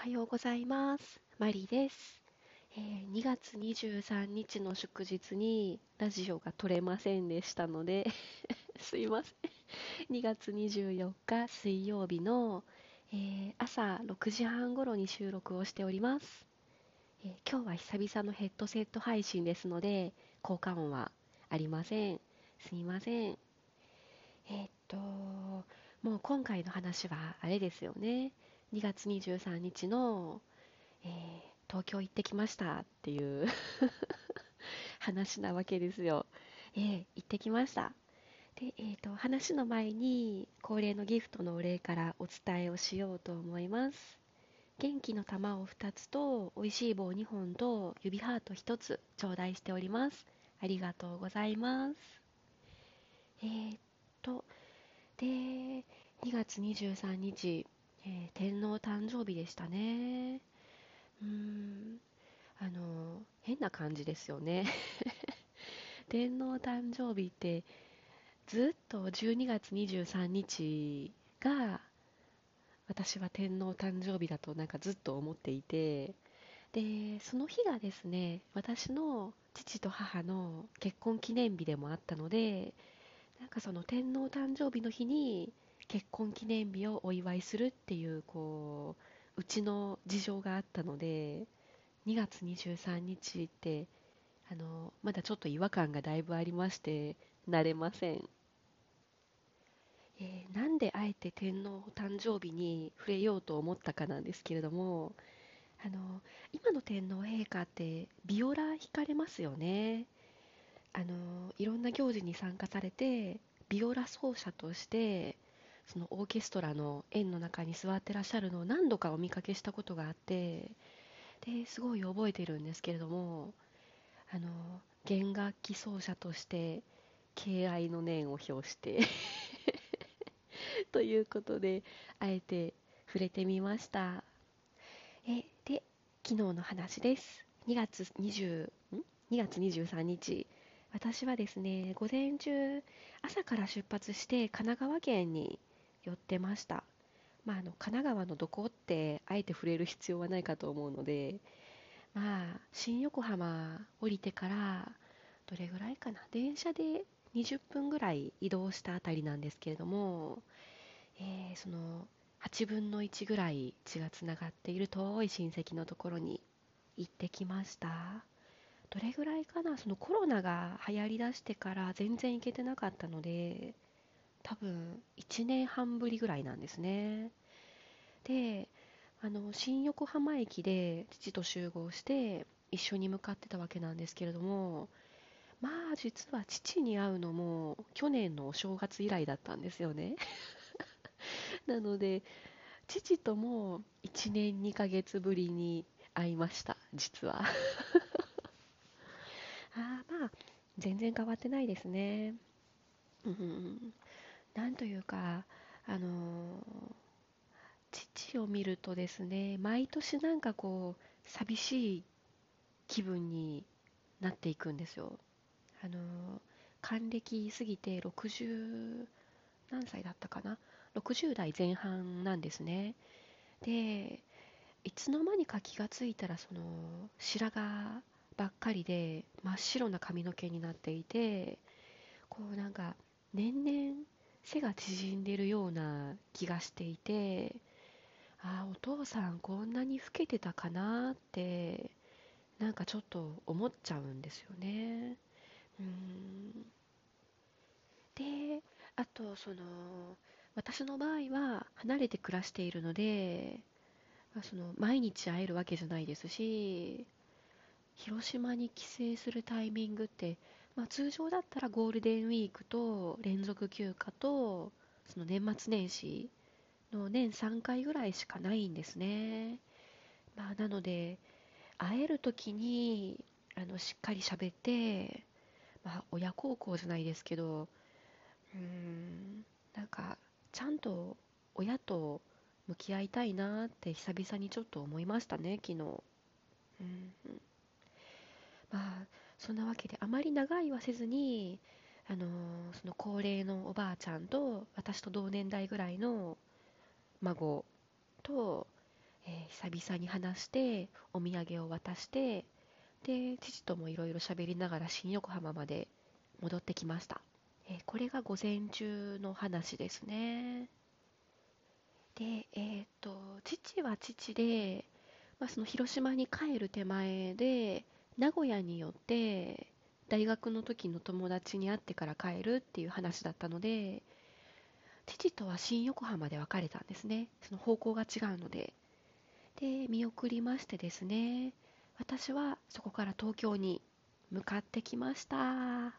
はようございます。マリです。えー2月23日の祝日にラジオが撮れませんでしたので、すいません。2月24日水曜日の、えー朝6時半頃に収録をしております。えー今日は久々のヘッドセット配信ですので、効果音はありません。すいません。えっと、もう今回の話はあれですよね。2月23日の、えー東京行ってきましたっていう 話なわけですよ。えー行ってきました。で、えーと、話の前に恒例のギフトのお礼からお伝えをしようと思います。元気の玉を2つと美味しい棒2本と指ハート1つ頂戴しております。ありがとうございます。えーっと、で、2月23日、えー天皇誕生日でしたね。うーん、あの、変な感じですよね。天皇誕生日って、ずっと12月23日が、私は天皇誕生日だとなんかずっと思っていて、で、その日がですね、私の父と母の結婚記念日でもあったので、なんかその天皇誕生日の日に結婚記念日をお祝いするっていうこううちの事情があったので2月23日ってあのまだちょっと違和感がだいぶありまして慣れません、えーなんであえて天皇誕生日に触れようと思ったかなんですけれどもあの今の天皇陛下ってビオラ弾かれますよね。あのいろんな行事に参加されてビオラ奏者としてそのオーケストラの円の中に座ってらっしゃるのを何度かお見かけしたことがあってですごい覚えてるんですけれどもあの弦楽器奏者として敬愛の念を表して ということであえて触れてみました。えで昨日の話です。2月20ん？2月23日。私はですね午前中朝から出発して神奈川県に寄ってました、まあ、あの神奈川のどこってあえて触れる必要はないかと思うのでまあ新横浜降りてからどれぐらいかな電車で20分ぐらい移動したあたりなんですけれども、えーその8分の1ぐらい血がつながっている遠い親戚のところに行ってきました。どれぐらいかなそのコロナが流行りだしてから全然行けてなかったので多分1年半ぶりぐらいなんですね。であの新横浜駅で父と集合して一緒に向かってたわけなんですけれどもまあ実は父に会うのも去年のお正月以来だったんですよね。なので父とも1年2ヶ月ぶりに会いました実は。あまあ全然変わってないですね。うん。なんというかあの父を見るとですね毎年なんかこう寂しい気分になっていくんですよ。あの還暦過ぎて60何歳だったかな？60代前半なんですね。でいつの間にか気がついたらその白髪ばっかりで真っ白な髪の毛になっていてこうなんか年々背が縮んでるような気がしていてああお父さんこんなに老けてたかなってなんかちょっと思っちゃうんですよね。うん。であとその私の場合は離れて暮らしているので、あその毎日会えるわけじゃないですし広島に帰省するタイミングって、まあ、通常だったらゴールデンウィークと連続休暇とその年末年始の年3回ぐらいしかないんですね、まあ、なので会える時にあのしっかり喋って、まあ、親孝行じゃないですけどうんなんかちゃんと親と向き合いたいなって久々にちょっと思いましたね昨日。うん。まあそんなわけであまり長いはせずにあのーその高齢のおばあちゃんと私と同年代ぐらいの孫と、えー久々に話してお土産を渡してで父ともいろいろ喋りながら新横浜まで戻ってきました、えーこれが午前中の話ですね。でえっ、と父は父で、まあ、その広島に帰る手前で名古屋によって大学の時の友達に会ってから帰るっていう話だったので父とは新横浜で別れたんですね。その方向が違うので。で見送りましてですね私はそこから東京に向かってきました、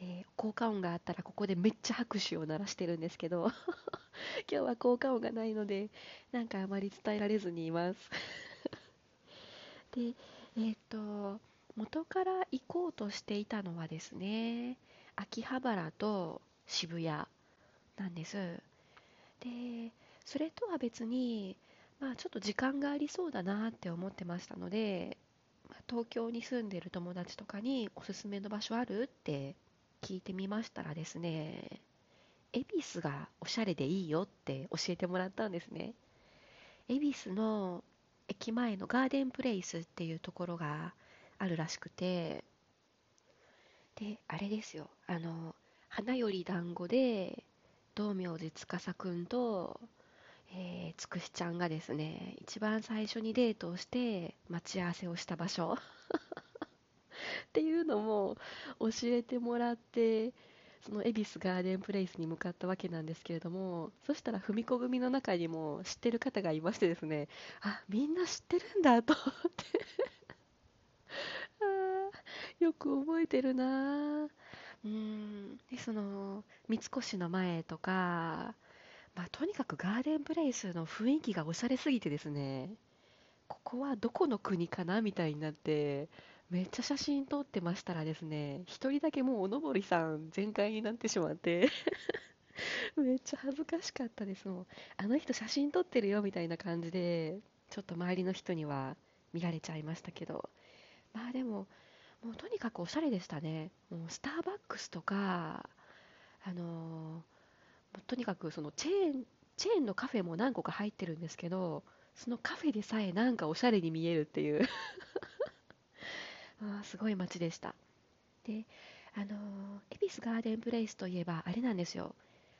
えー効果音があったらここでめっちゃ拍手を鳴らしてるんですけど 今日は効果音がないのでなんかあまり伝えられずにいます。でえっ、と元から行こうとしていたのはですね秋葉原と渋谷なんです。でそれとは別にまあちょっと時間がありそうだなって思ってましたので東京に住んでる友達とかにおすすめの場所あるって聞いてみましたらですね恵比寿がおしゃれでいいよって教えてもらったんですね。恵比寿の駅前のガーデンプレイスっていうところがあるらしくてであれですよ。あの花より団子で道明寺司くんと、えーつくしちゃんがですね一番最初にデートをして待ち合わせをした場所。っていうのも教えてもらってその恵比寿ガーデンプレイスに向かったわけなんですけれどもそしたら文子組の中にも知ってる方がいましてですねあみんな知ってるんだと思って。あよく覚えてるな。うんでその三越の前とか、まあ、とにかくガーデンプレイスの雰囲気がおしゃれすぎてですねここはどこの国かなみたいになってめっちゃ写真撮ってましたらですね一人だけもうおのぼりさん全開になってしまって めっちゃ恥ずかしかったです。もんあの人写真撮ってるよみたいな感じでちょっと周りの人には見られちゃいましたけど。まあでももうとにかくおしゃれでしたね。もうスターバックスとかあのーとにかくそのチェーンチェーンのカフェも何個か入ってるんですけどそのカフェでさえなんかおしゃれに見えるっていう。あすごい街でした。であのー恵比寿ガーデンプレイスといえばあれなんですよ。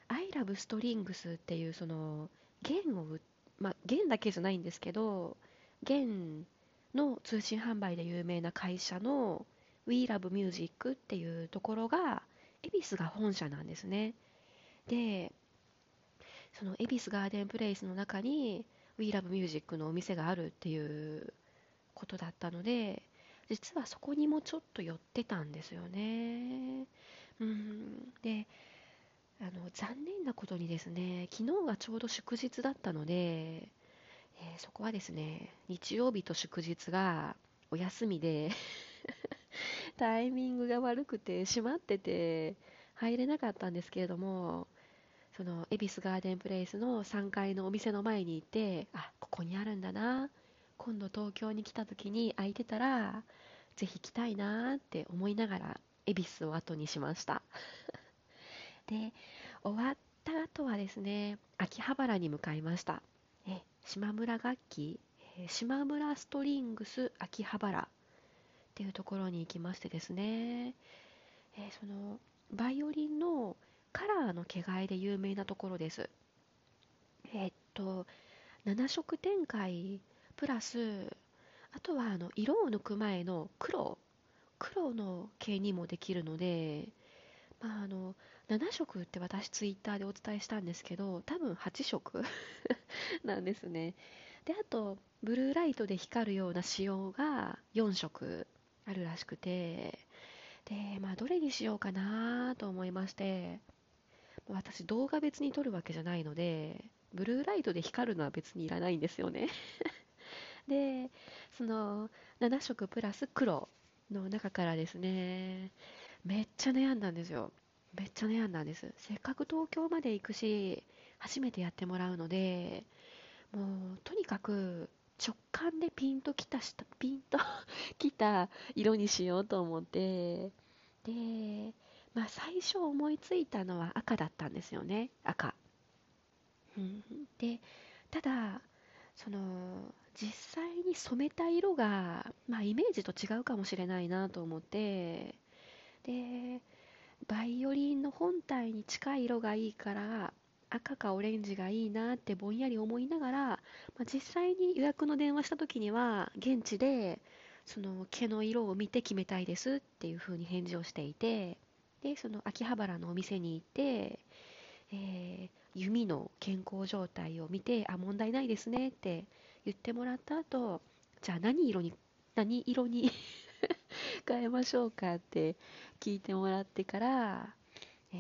I love strings っていうその弦をまあ弦だけじゃないんですけど弦の通信販売で有名な会社の We Love Music っていうところが恵比寿が本社なんですね。でその恵比寿ガーデンプレイスの中に We Love Music のお店があるっていうことだったので実はそこにもちょっと寄ってたんですよね。うん。であの残念なことにですね昨日がちょうど祝日だったので、えーそこはですね日曜日と祝日がお休みで タイミングが悪くて閉まってて入れなかったんですけれどもその恵比寿ガーデンプレイスの3階のお店の前に行ってあここにあるんだな今度東京に来た時に空いてたらぜひ来たいなって思いながら恵比寿を後にしました。で終わった後はですね秋葉原に向かいました。え島村楽器えー島村ストリングス秋葉原っていうところに行きましてですね、えーそのバイオリンのカラーの毛替えで有名なところです。えっと7色展開プラスあとはあの色を抜く前の黒黒の毛にもできるので、まあ、あの7色って私ツイッターでお伝えしたんですけど多分8色 なんですね。であとブルーライトで光るような仕様が4色あるらしくてでまあどれにしようかなと思いまして私動画別に撮るわけじゃないのでブルーライトで光るのは別にいらないんですよね。でその7色プラス黒の中からですねめっちゃ悩んだんですよ。めっちゃ悩んだんです。せっかく東京まで行くし初めてやってもらうのでもうとにかく直感でピンときたしたピンと きた色にしようと思ってでまあ最初思いついたのは赤だったんですよね赤、うん、でただその実際に染めた色が、まあ、イメージと違うかもしれないなと思ってでバイオリンの本体に近い色がいいから赤かオレンジがいいなってぼんやり思いながら、まあ、実際に予約の電話した時には現地でその毛の色を見て決めたいですっていう風に返事をしていてでその秋葉原のお店に行って、えー、弓の健康状態を見てあ問題ないですねって言ってもらった後じゃあ何色に何色に 変えましょうかって聞いてもらってから、え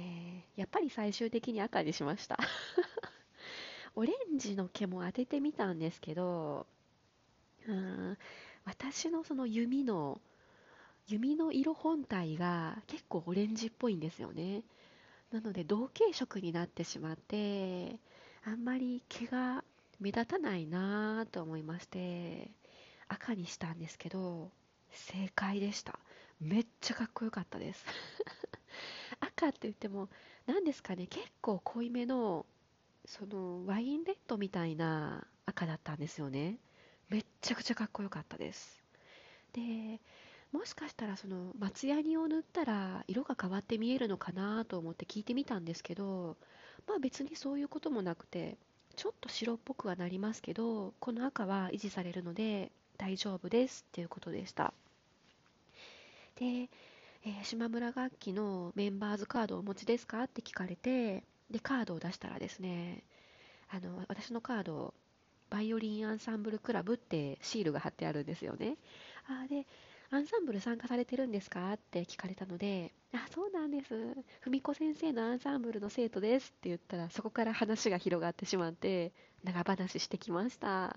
ー、やっぱり最終的に赤にしました。オレンジの毛も当ててみたんですけどうん私のその弓の弓の色本体が結構オレンジっぽいんですよね。なので同系色になってしまってあんまり毛が目立たないなと思いまして赤にしたんですけど正解でした。めっちゃかっこよかったです。赤って言っても何ですかね結構濃いめのそのワインレッドみたいな赤だったんですよね。めっちゃくちゃかっこよかったです。でもしかしたらその松ヤニを塗ったら色が変わって見えるのかなと思って聞いてみたんですけどまあ別にそういうこともなくてちょっと白っぽくはなりますけどこの赤は維持されるので大丈夫ですっていうことでした。で、えー、島村楽器のメンバーズカードをお持ちですかって聞かれてでカードを出したらですねあの私のカードバイオリンアンサンブルクラブってシールが貼ってあるんですよね。あでアンサンブル参加されてるんですか？って聞かれたので、あ、そうなんです。文子先生のアンサンブルの生徒ですって言ったら、そこから話が広がってしまって、長話してきました。